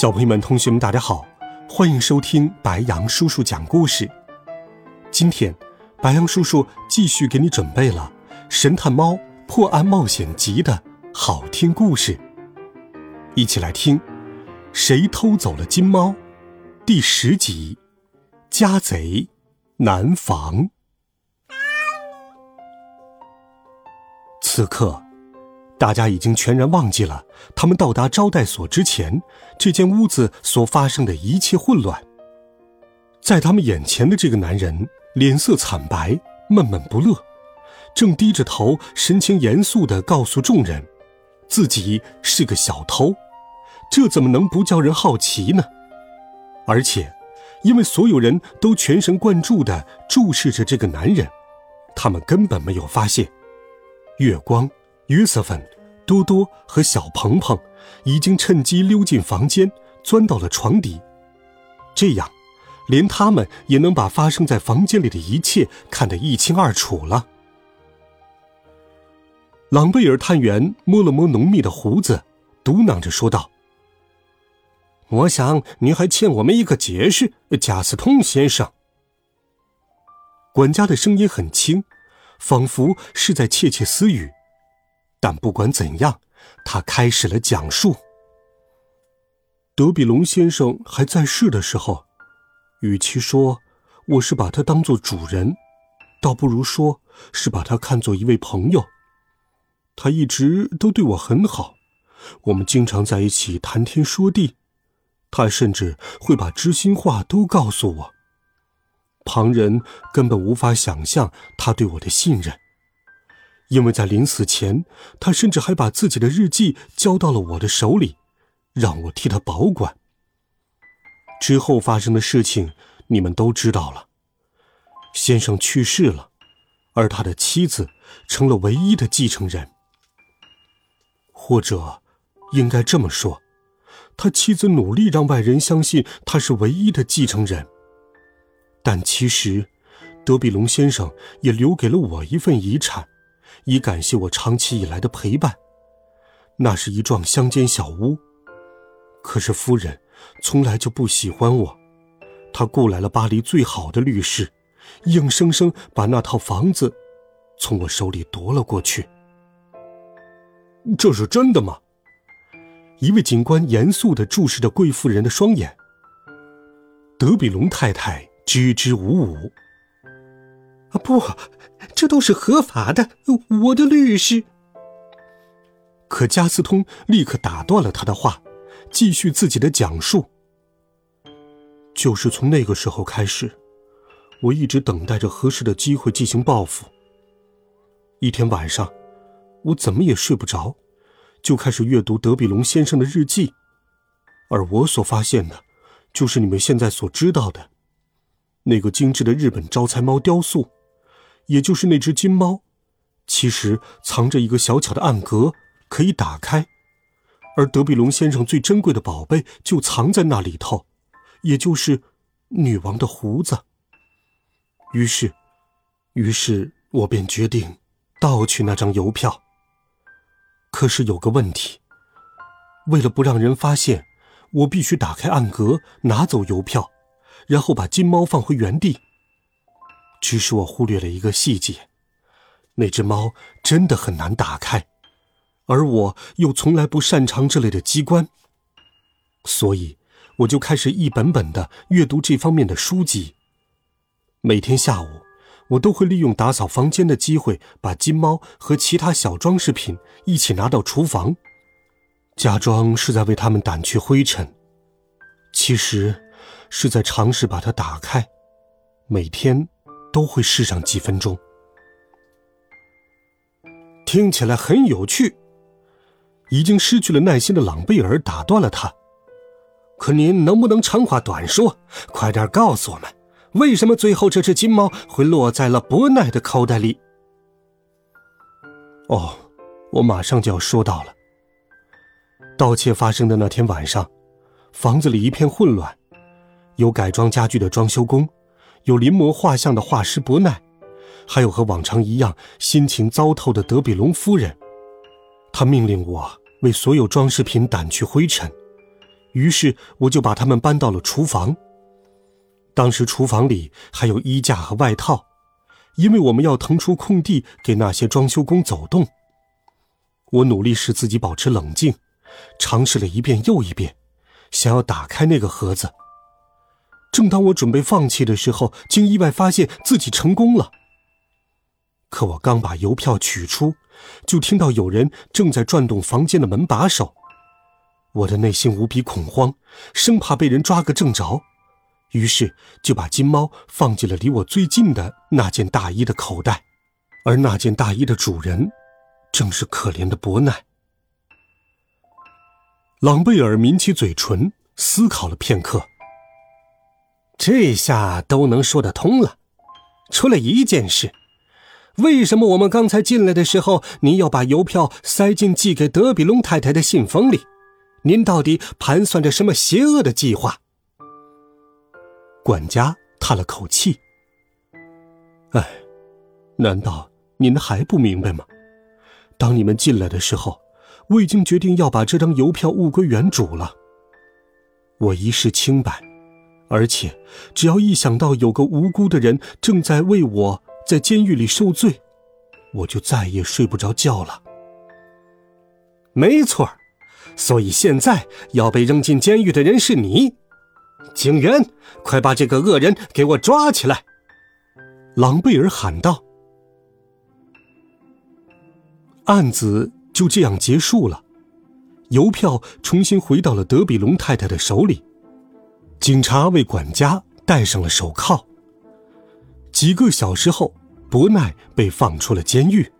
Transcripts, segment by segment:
小朋友们、同学们，大家好，欢迎收听白羊叔叔讲故事。今天，白羊叔叔继续给你准备了《神探猫破案冒险集》的好听故事，一起来听《谁偷走了金猫》第十集《家贼难防》。此刻。大家已经全然忘记了，他们到达招待所之前，这间屋子所发生的一切混乱。在他们眼前的这个男人脸色惨白，闷闷不乐，正低着头，神情严肃地告诉众人，自己是个小偷。这怎么能不叫人好奇呢？而且，因为所有人都全神贯注地注视着这个男人，他们根本没有发现月光。约瑟芬、多多和小鹏鹏已经趁机溜进房间，钻到了床底。这样，连他们也能把发生在房间里的一切看得一清二楚了。朗贝尔探员摸了摸浓密的胡子，嘟囔着说道：“我想你还欠我们一个解释，贾斯通先生。”管家的声音很轻，仿佛是在窃窃私语。但不管怎样，他开始了讲述。德比龙先生还在世的时候，与其说我是把他当做主人，倒不如说是把他看作一位朋友。他一直都对我很好，我们经常在一起谈天说地，他甚至会把知心话都告诉我。旁人根本无法想象他对我的信任。因为在临死前，他甚至还把自己的日记交到了我的手里，让我替他保管。之后发生的事情，你们都知道了。先生去世了，而他的妻子成了唯一的继承人。或者，应该这么说，他妻子努力让外人相信他是唯一的继承人。但其实，德比龙先生也留给了我一份遗产。以感谢我长期以来的陪伴。那是一幢乡间小屋，可是夫人从来就不喜欢我，她雇来了巴黎最好的律师，硬生生把那套房子从我手里夺了过去。这是真的吗？一位警官严肃地注视着贵妇人的双眼。德比龙太太支支吾吾。啊不，这都是合法的。我的律师。可加斯通立刻打断了他的话，继续自己的讲述。就是从那个时候开始，我一直等待着合适的机会进行报复。一天晚上，我怎么也睡不着，就开始阅读德比龙先生的日记，而我所发现的，就是你们现在所知道的，那个精致的日本招财猫雕塑。也就是那只金猫，其实藏着一个小巧的暗格，可以打开，而德比龙先生最珍贵的宝贝就藏在那里头，也就是女王的胡子。于是，于是我便决定盗取那张邮票。可是有个问题，为了不让人发现，我必须打开暗格，拿走邮票，然后把金猫放回原地。只是我忽略了一个细节，那只猫真的很难打开，而我又从来不擅长这类的机关，所以我就开始一本本的阅读这方面的书籍。每天下午，我都会利用打扫房间的机会，把金猫和其他小装饰品一起拿到厨房，假装是在为它们掸去灰尘，其实是在尝试把它打开。每天。都会试上几分钟，听起来很有趣。已经失去了耐心的朗贝尔打断了他：“可您能不能长话短说，快点告诉我们，为什么最后这只金猫会落在了伯奈的口袋里？哦，我马上就要说到了。盗窃发生的那天晚上，房子里一片混乱，有改装家具的装修工，有临摹画像的画师伯奈，还有和往常一样心情糟透的德比隆夫人。他命令我为所有装饰品掸去灰尘。于是我就把他们搬到了厨房。当时厨房里还有衣架和外套，因为我们要腾出空地给那些装修工走动。我努力使自己保持冷静，尝试了一遍又一遍，想要打开那个盒子。正当我准备放弃的时候，竟意外发现自己成功了。可我刚把邮票取出，就听到有人正在转动房间的门把手。我的内心无比恐慌，生怕被人抓个正着，于是就把金猫放进了离我最近的那件大衣的口袋，而那件大衣的主人，正是可怜的伯奈。朗贝尔抿起嘴唇，思考了片刻。这下都能说得通了，除了一件事：为什么我们刚才进来的时候，您要把邮票塞进寄给德比隆太太的信封里？您到底盘算着什么邪恶的计划？管家叹了口气：“哎，难道您还不明白吗？当你们进来的时候，我已经决定要把这张邮票物归原主了。我一世清白，而且只要一想到有个无辜的人正在为我在监狱里受罪，我就再也睡不着觉了。没错。”所以现在要被扔进监狱的人是你，警员，快把这个恶人给我抓起来！”朗贝尔喊道。案子就这样结束了，邮票重新回到了德比隆太太的手里，警察为管家戴上了手铐。几个小时后，伯奈被放出了监狱。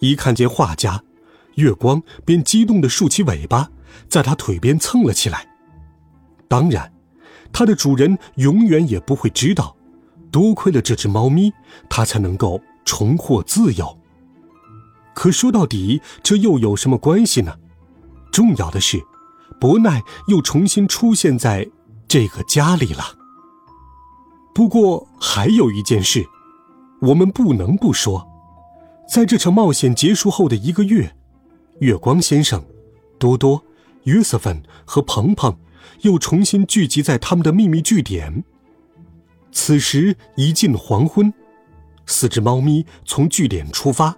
一看见画家。月光便激动地竖起尾巴，在他腿边蹭了起来。当然，它的主人永远也不会知道，多亏了这只猫咪，它才能够重获自由。可说到底，这又有什么关系呢？重要的是，伯奈又重新出现在这个家里了。不过，还有一件事，我们不能不说，在这场冒险结束后的一个月。月光先生、多多、约瑟芬和鹏鹏又重新聚集在他们的秘密据点。此时一近黄昏，四只猫咪从据点出发，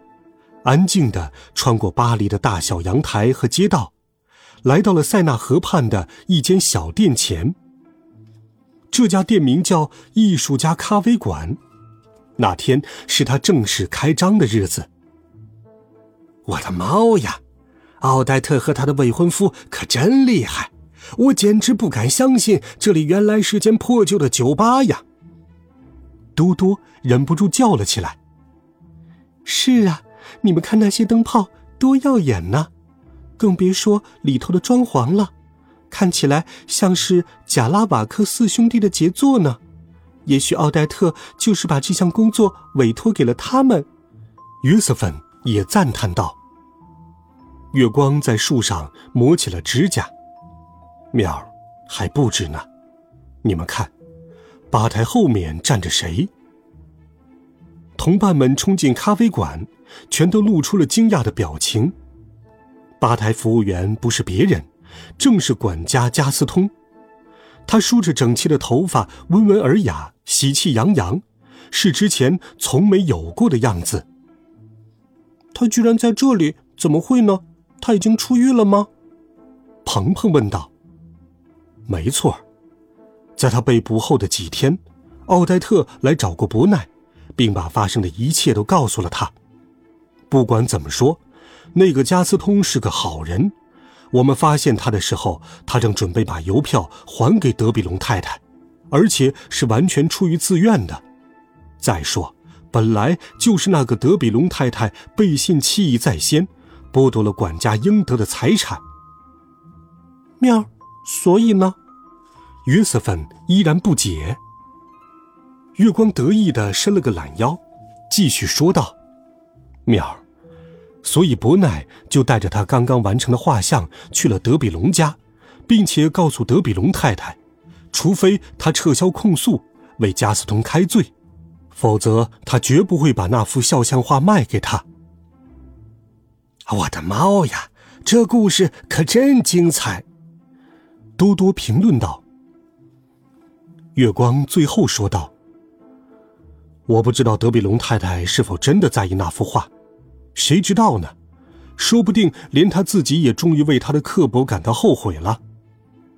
安静地穿过巴黎的大小阳台和街道，来到了塞纳河畔的一间小店前。这家店名叫“艺术家咖啡馆”。那天是他正式开张的日子。我的猫呀！奥黛特和他的未婚夫可真厉害，我简直不敢相信这里原来是间破旧的酒吧呀！多多忍不住叫了起来。是啊，你们看那些灯泡多耀眼呢，更别说里头的装潢了，看起来像是贾拉瓦克四兄弟的杰作呢。也许奥黛特就是把这项工作委托给了他们。约瑟芬也赞叹道。月光在树上磨起了指甲，喵，还不止呢。你们看，吧台后面站着谁？同伴们冲进咖啡馆，全都露出了惊讶的表情。吧台服务员不是别人，正是管家加斯通。他梳着整齐的头发，温文尔雅，喜气洋洋，是之前从没有过的样子。他居然在这里，怎么会呢？他已经出狱了吗？鹏鹏问道。没错，在他被捕后的几天，奥黛特来找过伯奈，并把发生的一切都告诉了他。不管怎么说，那个加斯通是个好人。我们发现他的时候，他正准备把邮票还给德比隆太太，而且是完全出于自愿的。再说，本来就是那个德比隆太太背信弃义在先。剥夺了管家应得的财产。喵，所以呢？约瑟芬依然不解。月光得意的伸了个懒腰，继续说道：“妙儿，所以伯奈就带着他刚刚完成的画像去了德比龙家，并且告诉德比龙太太，除非他撤销控诉，为加斯通开罪，否则他绝不会把那幅肖像画卖给他。”我的猫呀，这故事可真精彩！多多评论道。月光最后说道：“我不知道德比龙太太是否真的在意那幅画，谁知道呢？说不定连他自己也终于为他的刻薄感到后悔了。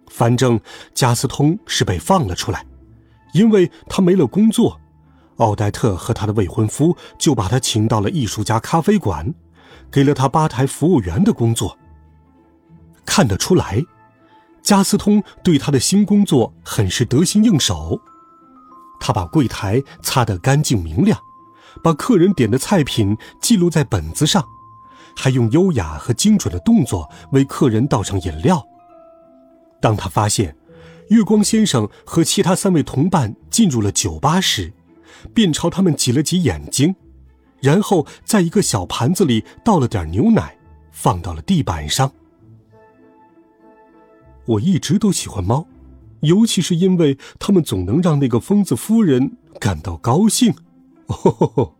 反正加斯通是被放了出来，因为他没了工作，奥黛特和他的未婚夫就把他请到了艺术家咖啡馆，给了他吧台服务员的工作。看得出来。”加斯通对他的新工作很是得心应手，他把柜台擦得干净明亮，把客人点的菜品记录在本子上，还用优雅和精准的动作为客人倒上饮料。当他发现月光先生和其他三位同伴进入了酒吧时，便朝他们挤了挤眼睛，然后在一个小盘子里倒了点牛奶，放到了地板上。我一直都喜欢猫，尤其是因为它们总能让那个疯子夫人感到高兴。哦，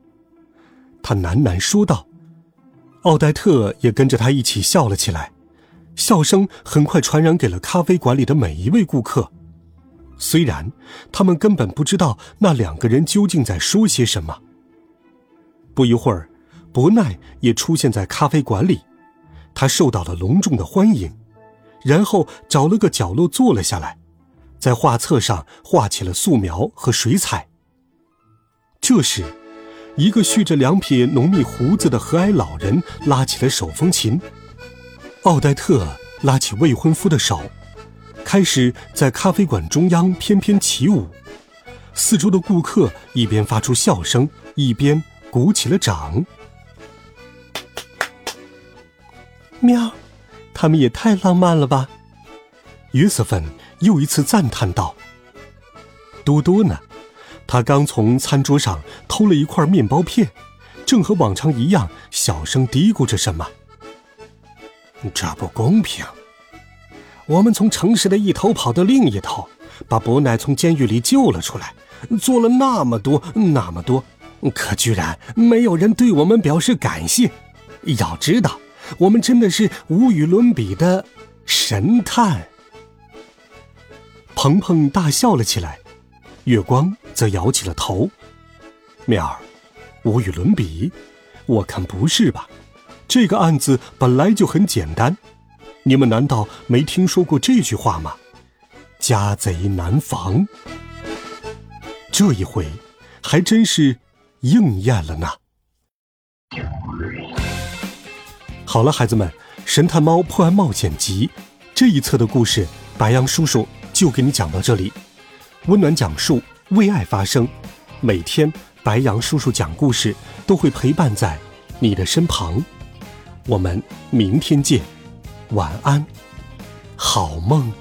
他喃喃说道。奥黛特也跟着他一起笑了起来，笑声很快传染给了咖啡馆里的每一位顾客。虽然他们根本不知道那两个人究竟在说些什么。不一会儿，伯奈也出现在咖啡馆里，他受到了隆重的欢迎。然后找了个角落坐了下来，在画册上画起了素描和水彩。这时，一个蓄着两撇浓密胡子的和蔼老人拉起了手风琴，奥黛特拉起未婚夫的手，开始在咖啡馆中央翩翩起舞。四周的顾客一边发出笑声，一边鼓起了掌。喵。他们也太浪漫了吧！约瑟芬又一次赞叹道。多多呢？他刚从餐桌上偷了一块面包片，正和往常一样小声嘀咕着什么。这不公平！我们从城市的一头跑到另一头，把伯奈从监狱里救了出来，做了那么多那么多，可居然没有人对我们表示感谢。要知道。我们真的是无与伦比的神探！鹏鹏大笑了起来，月光则摇起了头。妙儿，无与伦比？我看不是吧？这个案子本来就很简单，你们难道没听说过这句话吗？家贼难防。这一回，还真是应验了呢。好了，孩子们，《神探猫破案冒险集》这一册的故事，白羊叔叔就给你讲到这里。温暖讲述，为爱发声。每天，白羊叔叔讲故事都会陪伴在你的身旁。我们明天见，晚安，好梦。